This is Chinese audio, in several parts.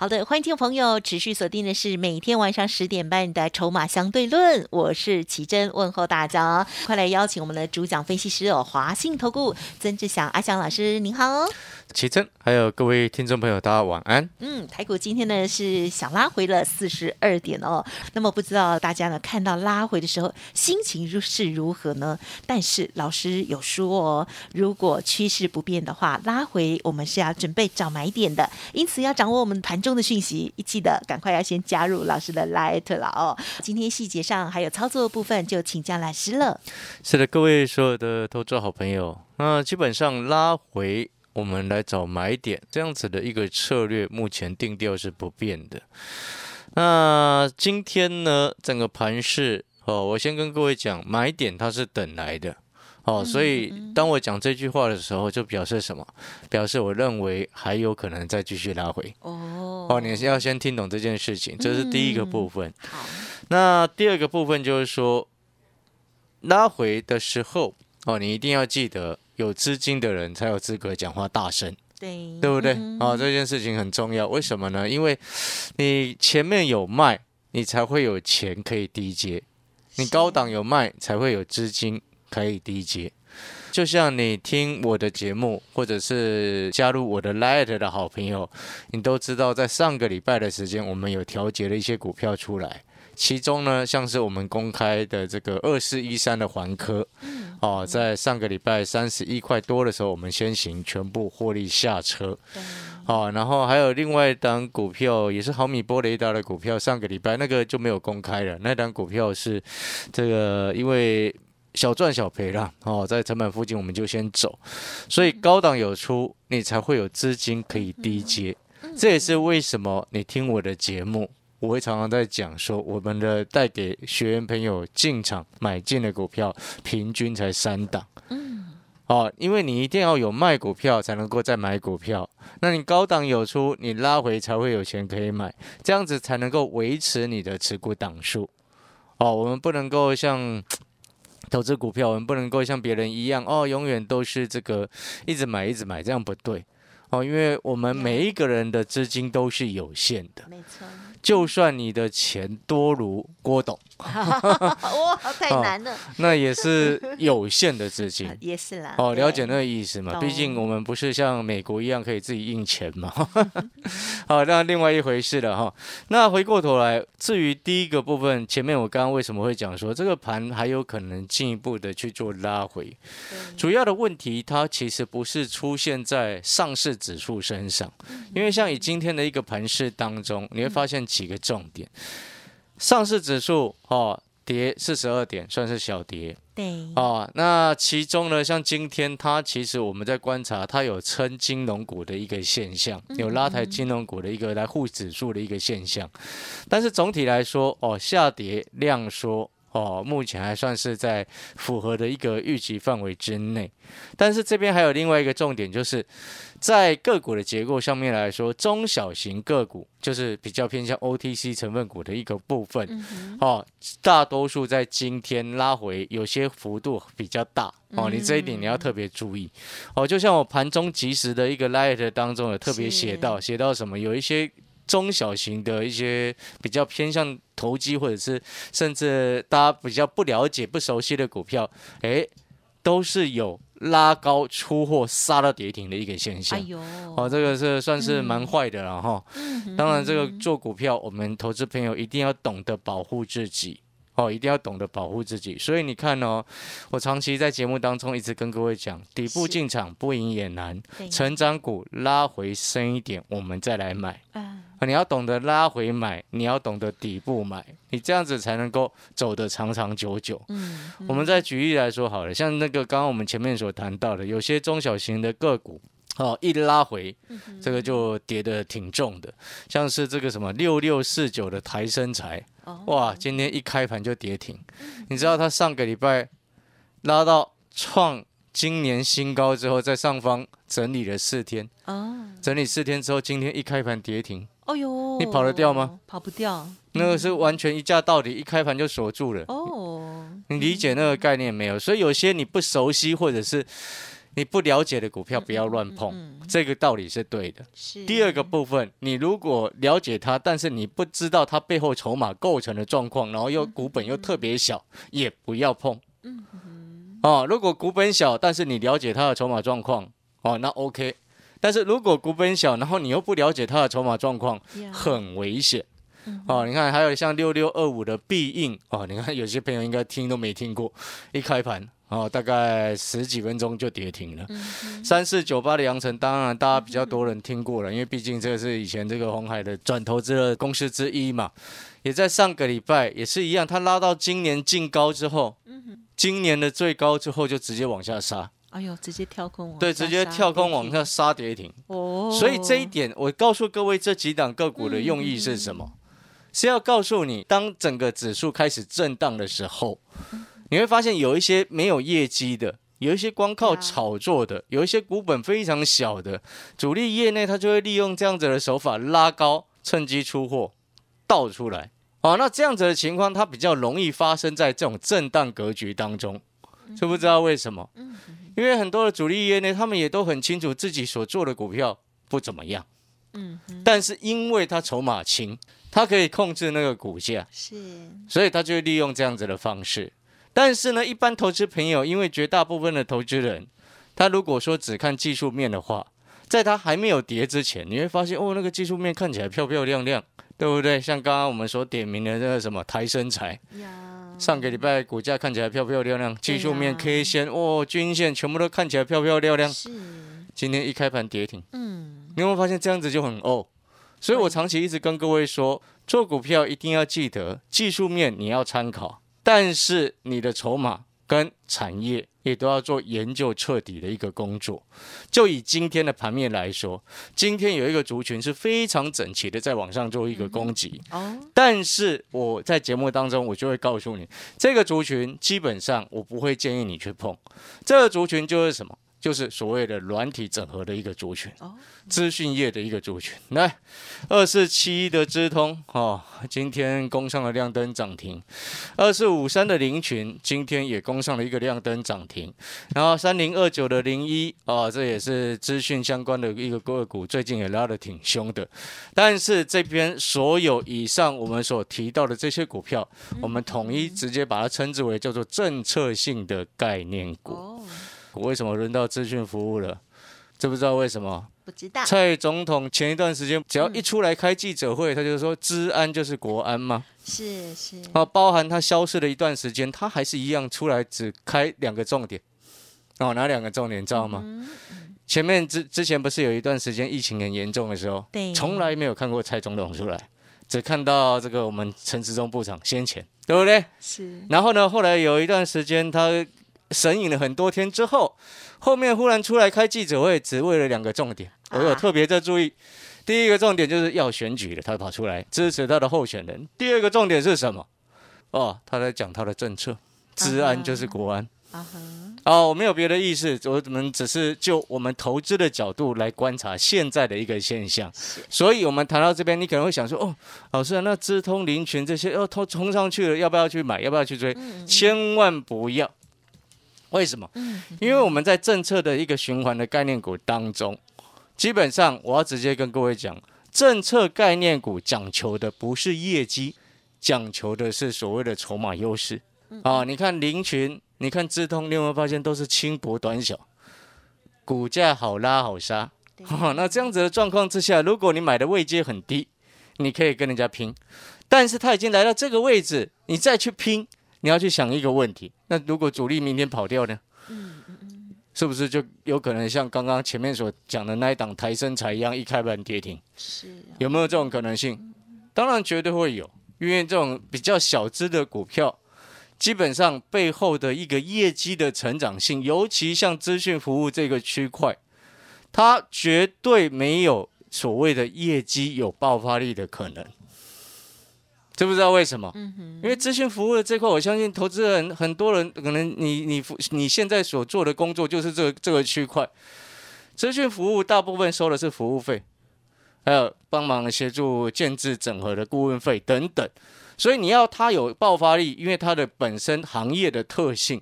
好的，欢迎听众朋友持续锁定的是每天晚上十点半的《筹码相对论》，我是奇珍，问候大家，快来邀请我们的主讲分析师哦，华信投顾曾志祥阿祥老师，您好。奇珍，还有各位听众朋友，大家晚安。嗯，台股今天呢是小拉回了四十二点哦。那么不知道大家呢看到拉回的时候心情如是如何呢？但是老师有说哦，如果趋势不变的话，拉回我们是要准备找买点的。因此要掌握我们盘中中的讯息，记得赶快要先加入老师的 Light 了哦。今天细节上还有操作部分，就请教老师了。是的，各位所有的投资好朋友，那基本上拉回。我们来找买点，这样子的一个策略，目前定调是不变的。那今天呢，整个盘市哦，我先跟各位讲，买点它是等来的哦，所以当我讲这句话的时候，就表示什么？表示我认为还有可能再继续拉回哦。哦，你要先听懂这件事情，这是第一个部分。好，那第二个部分就是说，拉回的时候哦，你一定要记得。有资金的人才有资格讲话大声，对对不对？啊，这件事情很重要。为什么呢？因为你前面有卖，你才会有钱可以低接；你高档有卖，才会有资金可以低接。就像你听我的节目，或者是加入我的 Light 的好朋友，你都知道，在上个礼拜的时间，我们有调节了一些股票出来。其中呢，像是我们公开的这个二四一三的环科，哦，在上个礼拜三十一块多的时候，我们先行全部获利下车，哦，然后还有另外一档股票，也是毫米波雷达的股票，上个礼拜那个就没有公开了，那档股票是这个因为小赚小赔啦，哦，在成本附近我们就先走，所以高档有出，你才会有资金可以低接，这也是为什么你听我的节目。我会常常在讲说，我们的带给学员朋友进场买进的股票，平均才三档。嗯，哦，因为你一定要有卖股票才能够再买股票，那你高档有出，你拉回才会有钱可以买，这样子才能够维持你的持股档数。哦，我们不能够像投资股票，我们不能够像别人一样，哦，永远都是这个一直买一直买，这样不对。哦，因为我们每一个人的资金都是有限的。没错。就算你的钱多如郭董，哇，太难了。那也是有限的资金，也是啦。哦，了解那个意思嘛？毕竟我们不是像美国一样可以自己印钱嘛。好，那另外一回事了哈。那回过头来，至于第一个部分，前面我刚刚为什么会讲说这个盘还有可能进一步的去做拉回？主要的问题它其实不是出现在上市指数身上，因为像以今天的一个盘势当中，你会发现。几个重点，上市指数哦跌四十二点，算是小跌。对哦，那其中呢，像今天它其实我们在观察，它有撑金融股的一个现象，有拉抬金融股的一个来护指数的一个现象。但是总体来说，哦下跌量缩哦，目前还算是在符合的一个预期范围之内。但是这边还有另外一个重点，就是。在个股的结构上面来说，中小型个股就是比较偏向 OTC 成分股的一个部分，哦，大多数在今天拉回，有些幅度比较大哦，你这一点你要特别注意哦。就像我盘中及时的一个 light 当中有特别写到，写到什么，有一些中小型的一些比较偏向投机或者是甚至大家比较不了解、不熟悉的股票，哎，都是有。拉高出货杀到跌停的一个现象，哎呦，哦，这个是算是蛮坏的了哈。当然，这个做股票，我们投资朋友一定要懂得保护自己，哦，一定要懂得保护自己。所以你看哦，我长期在节目当中一直跟各位讲，底部进场不赢也难，成长股拉回深一点，我们再来买。啊你要懂得拉回买，你要懂得底部买，你这样子才能够走得长长久久。嗯，我们再举例来说好了，像那个刚刚我们前面所谈到的，有些中小型的个股，哦，一拉回，这个就跌得挺重的，像是这个什么六六四九的台生材，哇，今天一开盘就跌停，你知道它上个礼拜拉到创今年新高之后，在上方整理了四天，啊，整理四天之后，今天一开盘跌停，哦呦，你跑得掉吗？跑不掉那个是完全一价到底，一开盘就锁住了。哦，你理解那个概念没有？所以有些你不熟悉或者是你不了解的股票，不要乱碰。嗯这个道理是对的。是第二个部分，你如果了解它，但是你不知道它背后筹码构成的状况，然后又股本又特别小，也不要碰。嗯哦，如果股本小，但是你了解它的筹码状况，哦，那 OK。但是如果股本小，然后你又不了解它的筹码状况，呀很危险。哦，你看，还有像六六二五的必应哦，你看有些朋友应该听都没听过，一开盘哦，大概十几分钟就跌停了。三四九八的阳城，当然大家比较多人听过了，因为毕竟这个是以前这个红海的转投资的公司之一嘛，也在上个礼拜也是一样，它拉到今年净高之后，今年的最高之后就直接往下杀，哎呦，直接跳空往对，直接跳空往下杀跌停。哦，所以这一点，我告诉各位，这几档个股的用意是什么？是要告诉你，当整个指数开始震荡的时候，你会发现有一些没有业绩的，有一些光靠炒作的，有一些股本非常小的，主力业内他就会利用这样子的手法拉高，趁机出货，倒出来。哦，那这样子的情况，它比较容易发生在这种震荡格局当中，知不知道为什么？因为很多的主力业内，他们也都很清楚自己所做的股票不怎么样，嗯，但是因为他筹码轻，他可以控制那个股价，是所以他就会利用这样子的方式。但是呢，一般投资朋友，因为绝大部分的投资人，他如果说只看技术面的话，在他还没有跌之前，你会发现哦，那个技术面看起来漂漂亮亮，对不对？像刚刚我们所点名的那个什么台生财，呀，上个礼拜股价看起来漂漂亮亮，技术面 K 线哦，均线全部都看起来漂漂亮亮。是。今天一开盘跌停，嗯。你有没有发现这样子就很哦？所以我长期一直跟各位说，做股票一定要记得技术面你要参考，但是你的筹码跟产业也都要做研究彻底的一个工作。就以今天的盘面来说，今天有一个族群是非常整齐的在往上做一个攻击，哦但是我在节目当中我就会告诉你，这个族群基本上我不会建议你去碰。这个族群就是什么？就是所谓的软体整合的一个族群。哦资讯业的一个族群。来，二四七一的资通哦，今天攻上了亮灯涨停；二四五三的林群今天也攻上了一个亮灯涨停。然后三零二九的零一哦，这也是资讯相关的一个个股，最近也拉得挺凶的。但是这边所有以上我们所提到的这些股票，我们统一直接把它称之为叫做政策性的概念股。哦，为什么轮到资讯服务了？知不知道为什么？不知道蔡总统前一段时间只要一出来开记者会，他就说治安就是国安嘛。是是啊，包含他消失了一段时间，他还是一样出来只开两个重点。哦，哪两个重点知道吗？嗯前面之之前不是有一段时间疫情很严重的时候，对从来没有看过蔡总统出来，只看到这个我们陈时中部长先前，对不对？是然后呢，后来有一段时间他神隐了很多天之后，后面忽然出来开记者会，只为了两个重点，我有啊特别在注意。第一个重点就是要选举了，他跑出来支持他的候选人。第二个重点是什么？哦，他在讲他的政策，治安就是国安。啊哈哦，我没有别的意思，我们只是就我们投资的角度来观察现在的一个现象。所以，我们谈到这边，你可能会想说，哦，老师啊，那资通林群这些要冲冲上去了，要不要去买？要不要去追？千万不要。为什么？因为我们在政策的一个循环的概念股当中，基本上我要直接跟各位讲，政策概念股讲求的不是业绩，讲求的是所谓的筹码优势。啊，你看林群，你看智通，你有没有发现都是轻薄短小，股价好拉好杀？哦，那这样子的状况之下，如果你买的位阶很低，你可以跟人家拼，但是他已经来到这个位置，你再去拼，你要去想一个问题：那如果主力明天跑掉呢？是不是就有可能像刚刚前面所讲的那一档台生财一样，一开盘跌停？是啊有没有这种可能性？当然绝对会有，因为这种比较小资的股票，基本上背后的一个业绩的成长性，尤其像资讯服务这个区块，它绝对没有所谓的业绩有爆发力的可能。知不知道为什么？因为资讯服务的这块，我相信投资人很多人可能你你你现在所做的工作就是这个这个区块，资讯服务大部分收的是服务费，还有帮忙协助建制整合的顾问费等等，所以你要它有爆发力，因为它的本身行业的特性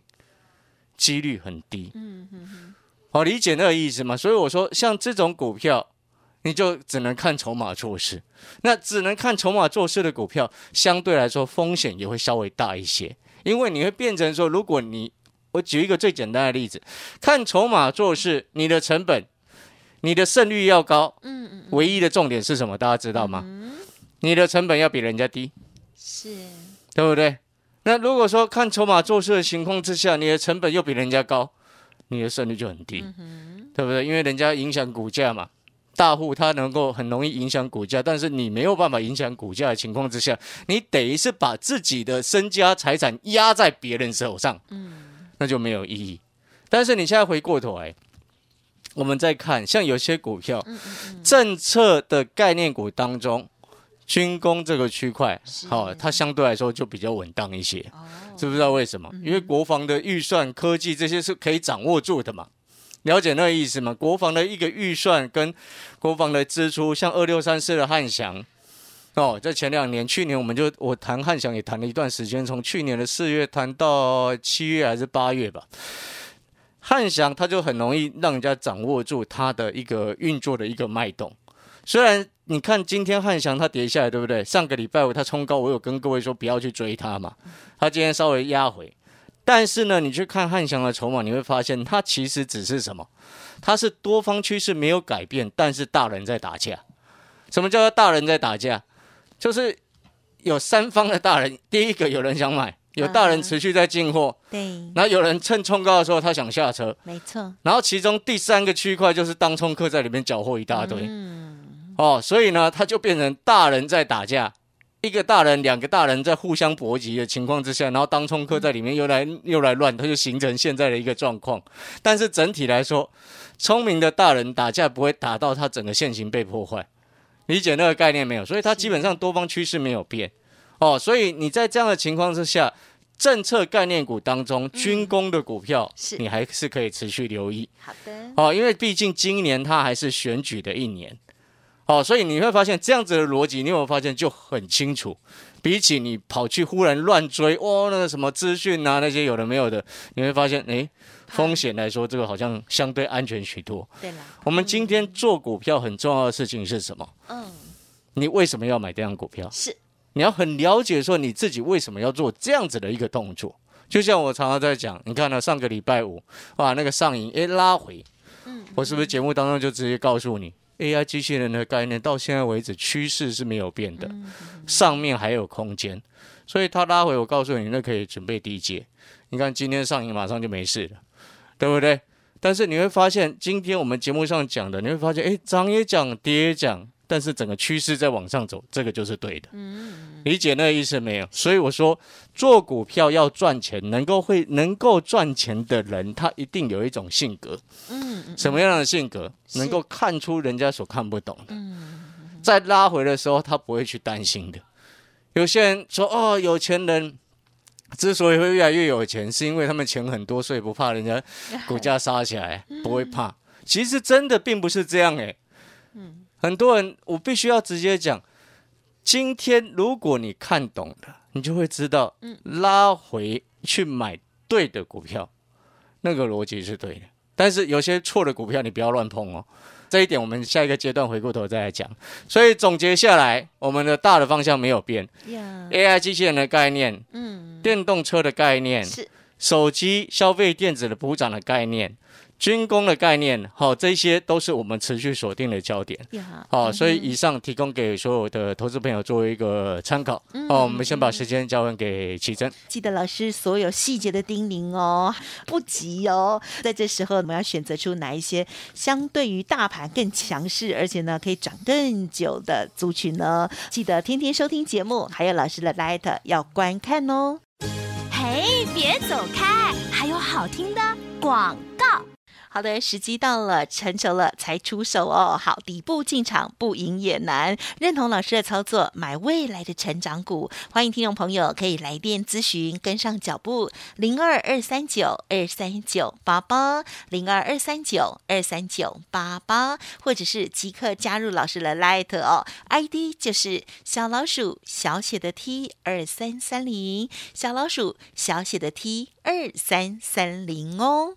几率很低。嗯哼哼，好，理解那个意思嘛？所以我说，像这种股票，你就只能看筹码做事。那只能看筹码做事的股票，相对来说风险也会稍微大一些，因为你会变成说，如果你我举一个最简单的例子，看筹码做事，你的成本、你的胜率要高，嗯嗯，唯一的重点是什么？大家知道吗？嗯，你的成本要比人家低，是，对不对？那如果说看筹码做事的情况之下，你的成本又比人家高，你的胜率就很低。嗯，对不对？因为人家影响股价嘛，大户他能够很容易影响股价，但是你没有办法影响股价的情况之下，你等于是把自己的身家财产压在别人手上，嗯，那就没有意义。但是你现在回过头来，我们再看，像有些股票，嗯嗯嗯，政策的概念股当中，军工这个区块，是好、它相对来说就比较稳当一些。哦，知不知道为什么？因为国防的预算、科技这些是可以掌握住的嘛。了解那意思吗？国防的一个预算跟国防的支出，像二六三四的汉翔，哦，在前两年，去年我们就我谈汉翔也谈了一段时间，从去年的四月谈到七月还是八月吧。汉翔它就很容易让人家掌握住它的一个运作的一个脉动。虽然你看今天汉翔它跌下来，对不对？上个礼拜五它冲高，我有跟各位说不要去追它嘛。它今天稍微压回，但是呢，你去看汉翔的筹码，你会发现它其实只是什么？它是多方趋势没有改变，但是大人在打架。什么叫做大人在打架？就是有三方的大人，第一个有人想买，有大人持续在进货，对，然后有人趁冲高的时候他想下车，没错，然后其中第三个区块就是当冲客在里面缴获一大堆。嗯，哦，所以呢，它就变成大人在打架，一个大人、两个大人在互相搏击的情况之下，然后当冲客在里面又来又来乱，他就形成现在的一个状况。但是整体来说，聪明的大人打架不会打到他整个线型被破坏，理解那个概念没有？所以它基本上多方趋势没有变。哦，所以你在这样的情况之下，政策概念股当中，军工的股票，是你还是可以持续留意。好的，哦，因为毕竟今年它还是选举的一年，哦，所以你会发现这样子的逻辑，你有没有发现就很清楚？比起你跑去忽然乱追，哦，那个什么资讯啊，那些有的没有的，你会发现，诶，风险来说，这个好像相对安全许多。对了，我们今天做股票很重要的事情是什么？嗯，你为什么要买这样股票？是，你要很了解说你自己为什么要做这样子的一个动作。就像我常常在讲，你看呢，上个礼拜五，哇，那个上影诶拉回，嗯，我是不是节目当中就直接告诉你，AI 机器人的概念到现在为止趋势是没有变的，上面还有空间，所以它拉回，我告诉你，那可以准备低接。你看今天上影马上就没事了，对不对？但是你会发现，今天我们节目上讲的，你会发现，哎，涨也涨，跌也涨，但是整个趋势在往上走，这个就是对的。嗯，理解那个意思没有？所以我说，做股票要赚钱，能够会能够赚钱的人，他一定有一种性格。什么样的性格？能够看出人家所看不懂的。嗯，在拉回的时候，他不会去担心的。有些人说，哦，有钱人之所以会越来越有钱，是因为他们钱很多，所以不怕人家股价杀起来，不会怕。其实真的并不是这样诶。嗯，很多人，我必须要直接讲，今天如果你看懂了，你就会知道，嗯拉回去买对的股票，那个逻辑是对的。但是有些错的股票，你不要乱碰哦。这一点我们下一个阶段回过头再来讲。所以总结下来，我们的大的方向没有变呀，，AI 机器人的概念、嗯，电动车的概念、是，手机消费电子的补涨的概念、军工的概念，好、这些都是我们持续锁定的焦点。呀，好、所以以上提供给所有的投资朋友作为一个参考。嗯好、我们先把时间交还给奇珍。记得老师所有细节的叮咛哦，不急哦。在这时候，我们要选择出哪一些相对于大盘更强势，而且呢可以涨更久的族群呢？记得天天收听节目，还有老师的 Light 要观看哦。嘿，别走开，还有好听的广告。好的，时机到了，成熟了才出手哦。好，底部进场不赢也难，认同老师的操作，买未来的成长股。欢迎听众朋友可以来电咨询，跟上脚步，零二二三九二三九八八，零二二三九二三九八八，或者是即刻加入老师的 Light 哦，ID 就是小老鼠小写的 T 二三三零，小老鼠小写的 T 二三三零哦。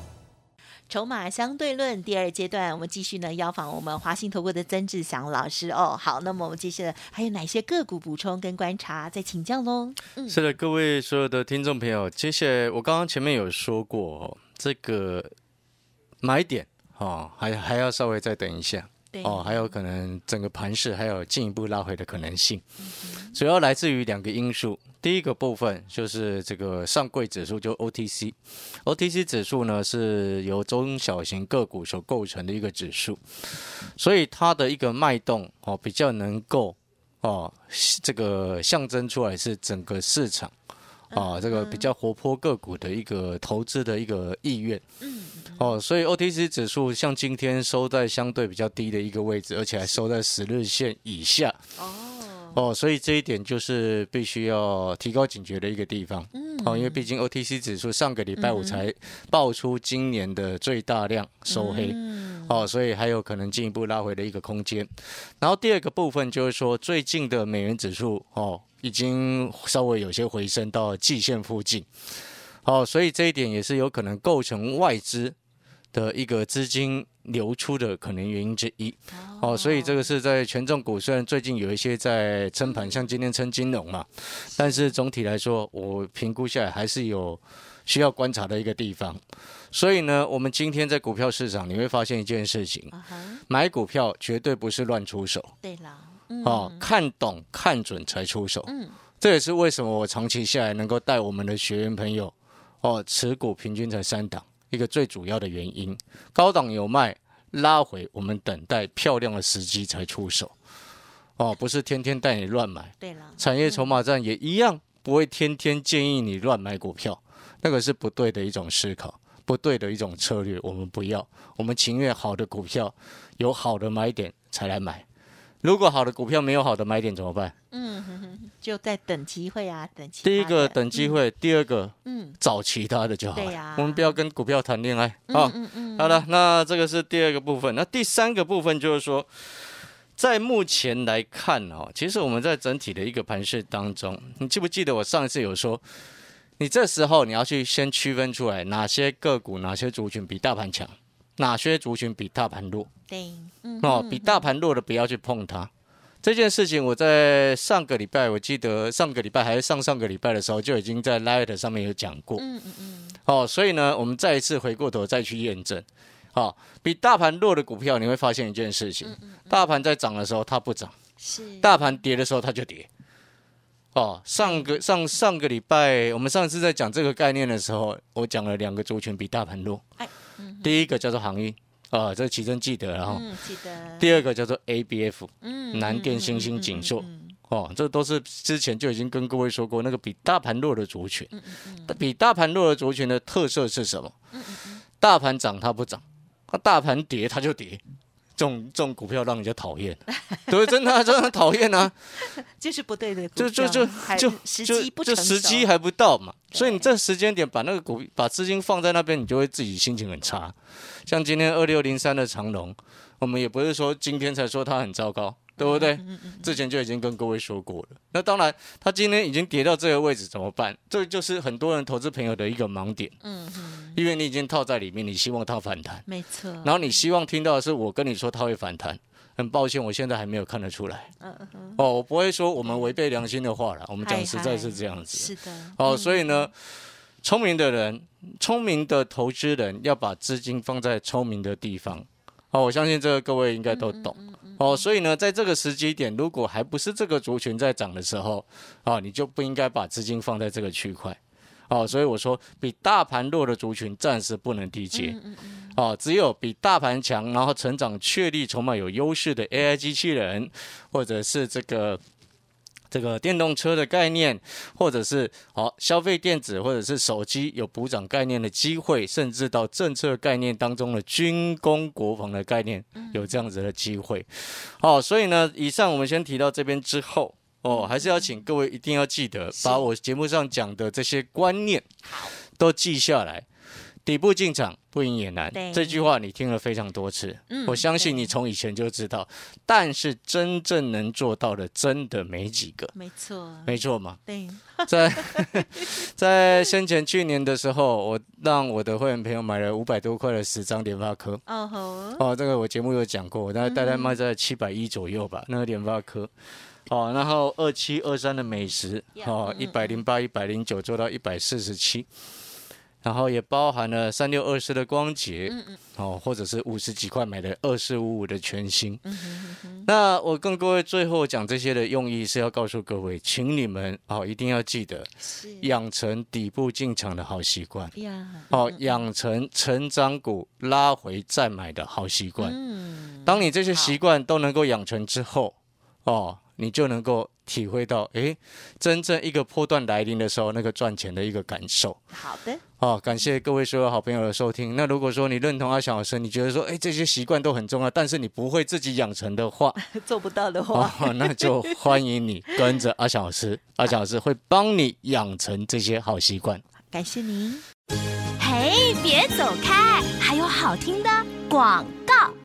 筹码相对论第二阶段，我们继续呢邀访我们华信投顾的曾志祥老师哦。好，那么我们接下来还有哪些个股补充跟观察，再请教喽。嗯，是的，各位所有的听众朋友，接下来我刚刚前面有说过，这个买点哦，还还要稍微再等一下。哦，还有可能整个盘势还有进一步拉回的可能性，主要来自于两个因素。第一个部分就是这个上柜指数，就 OTC，OTC 指数呢是由中小型个股所构成的一个指数，所以它的一个脉动哦比较能够哦这个象征出来是整个市场啊这个比较活泼个股的一个投资的一个意愿。哦，所以 OTC 指数像今天收在相对比较低的一个位置，而且还收在十日线以下。哦，哦，所以这一点就是必须要提高警觉的一个地方。嗯，哦，因为毕竟 OTC 指数上个礼拜五才爆出今年的最大量收黑。嗯，哦，所以还有可能进一步拉回的一个空间。然后第二个部分就是说，最近的美元指数哦，已经稍微有些回升到季线附近。哦，所以这一点也是有可能构成外资。的一个资金流出的可能原因之一，哦，所以这个是在权重股，虽然最近有一些在撑盘，像今天撑金融嘛，但是总体来说，我评估下来还是有需要观察的一个地方。所以呢，我们今天在股票市场，你会发现一件事情，买股票绝对不是乱出手，对啦，哦，看懂看准才出手，嗯，这也是为什么我长期下来能够带我们的学员朋友，哦，持股平均才三档。一个最主要的原因，高档有卖，拉回，我们等待漂亮的时机才出手，哦，不是天天带你乱买。对了，产业筹码战也一样，不会天天建议你乱买股票，那个是不对的一种思考，不对的一种策略，我们不要，我们情愿好的股票有好的买点才来买。如果好的股票没有好的买点怎么办？嗯，就在等机会啊，等机。第一个等机会，第二个，嗯，找其他的就好。对呀，我们不要跟股票谈恋爱啊。嗯嗯。好了，那这个是第二个部分。那第三个部分就是说，在目前来看哦，其实我们在整体的一个盘势当中，你记不记得我上一次有说，你这时候你要去先区分出来哪些个股、哪些族群比大盘强。哪些族群比大盘弱？对，哦，比大盘弱的不要去碰它。这件事情我在上个礼拜，我记得上个礼拜还是上上个礼拜的时候就已经在 Light 上面有讲过。嗯嗯嗯。哦，所以呢，我们再一次回过头再去验证。哦，比大盘弱的股票，你会发现一件事情：大盘在涨的时候它不涨，是；大盘跌的时候它就跌。哦，上个上上个礼拜，我们上次在讲这个概念的时候，我讲了两个族群比大盘弱。第一个叫做航运，啊，这其中记得然后，记得。第二个叫做 ABF，嗯，南电、星星、锦硕，哦，这都是之前就已经跟各位说过，那个比大盘弱的族群，嗯嗯比大盘弱的族群的特色是什么？大盘涨它不涨，它大盘跌它就跌。这种这种股票让人家讨厌，对，真的真的很讨厌啊！就是不对的，就就就就时机不成时机还不到嘛，所以你这时间点把那个股把资金放在那边，你就会自己心情很差。像今天二六零三的长龙，我们也不是说今天才说它很糟糕。对不对？之前就已经跟各位说过了。那当然，它今天已经跌到这个位置，怎么办？这就是很多人投资朋友的一个盲点。嗯嗯。因为你已经套在里面，你希望它反弹。没错。然后你希望听到的是我跟你说它会反弹。很抱歉，我现在还没有看得出来。嗯嗯。哦，我不会说我们违背良心的话了。我们讲实在是这样子。是的。哦，所以呢，聪明的人，聪明的投资人要把资金放在聪明的地方。哦，我相信这个各位应该都懂。哦，所以呢，在这个时机点，如果还不是这个族群在涨的时候，哦，你就不应该把资金放在这个区块。哦，所以我说，比大盘弱的族群暂时不能低接。哦，只有比大盘强，然后成长确立、筹码有优势的 AI 机器人，或者是这个。这个电动车的概念，或者是好消费电子，或者是手机有补涨概念的机会，甚至到政策概念当中的军工国防的概念，有这样子的机会。好，所以呢，以上我们先提到这边之后，哦，还是要请各位一定要记得，把我节目上讲的这些观念都记下来。底部进场不赢也难，这句话你听了非常多次，我相信你从以前就知道，但是真正能做到的真的没几个。没错，没错嘛。对，在在先前去年的时候，我让我的会员朋友买了五百多块的十张联发科。哦吼，哦，这个我节目有讲过，我大概大概卖在七百一左右吧，那个联发科。哦，然后二七二三的美食，哦，一百零八、一百零九做到一百四十七。然后也包含了三六二四的光洁，嗯嗯，哦，或者是五十几块买的二四五五的全新。嗯那我跟各位最后讲这些的用意是要告诉各位，请你们哦一定要记得，养成底部进场的好习惯。呀，哦，养成成长股拉回再买的好习惯。嗯，当你这些习惯都能够养成之后，哦。你就能够体会到，哎，真正一个波段来临的时候，那个赚钱的一个感受。好的，好，感谢各位所有好朋友的收听。那如果说你认同阿翔老师，你觉得说，哎，这些习惯都很重要，但是你不会自己养成的话，做不到的话，那就欢迎你跟着阿翔老师，阿翔老师会帮你养成这些好习惯。感谢您。嘿，别走开，还有好听的广告。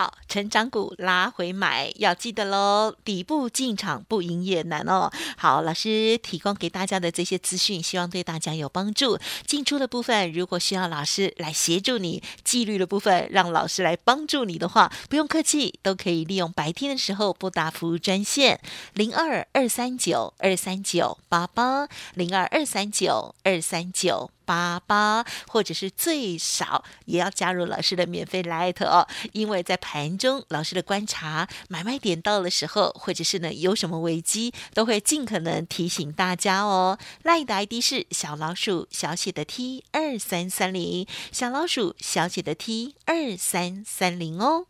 好，成长股拉回买要记得喽，底部进场不赢也难哦。好，老师提供给大家的这些资讯，希望对大家有帮助。进出的部分，如果需要老师来协助你，纪律的部分让老师来帮助你的话，不用客气，都可以利用白天的时候拨打服务专线零二二三九二三九八八零二二三九二三九。八八，或者是最少也要加入老师的免费 light 哦，因为在盘中老师的观察，买卖点到的时候，或者是呢有什么危机，都会尽可能提醒大家哦。赖的 ID 是小老鼠小写的 T 二三三零，小老鼠小写的 T 二三三零哦。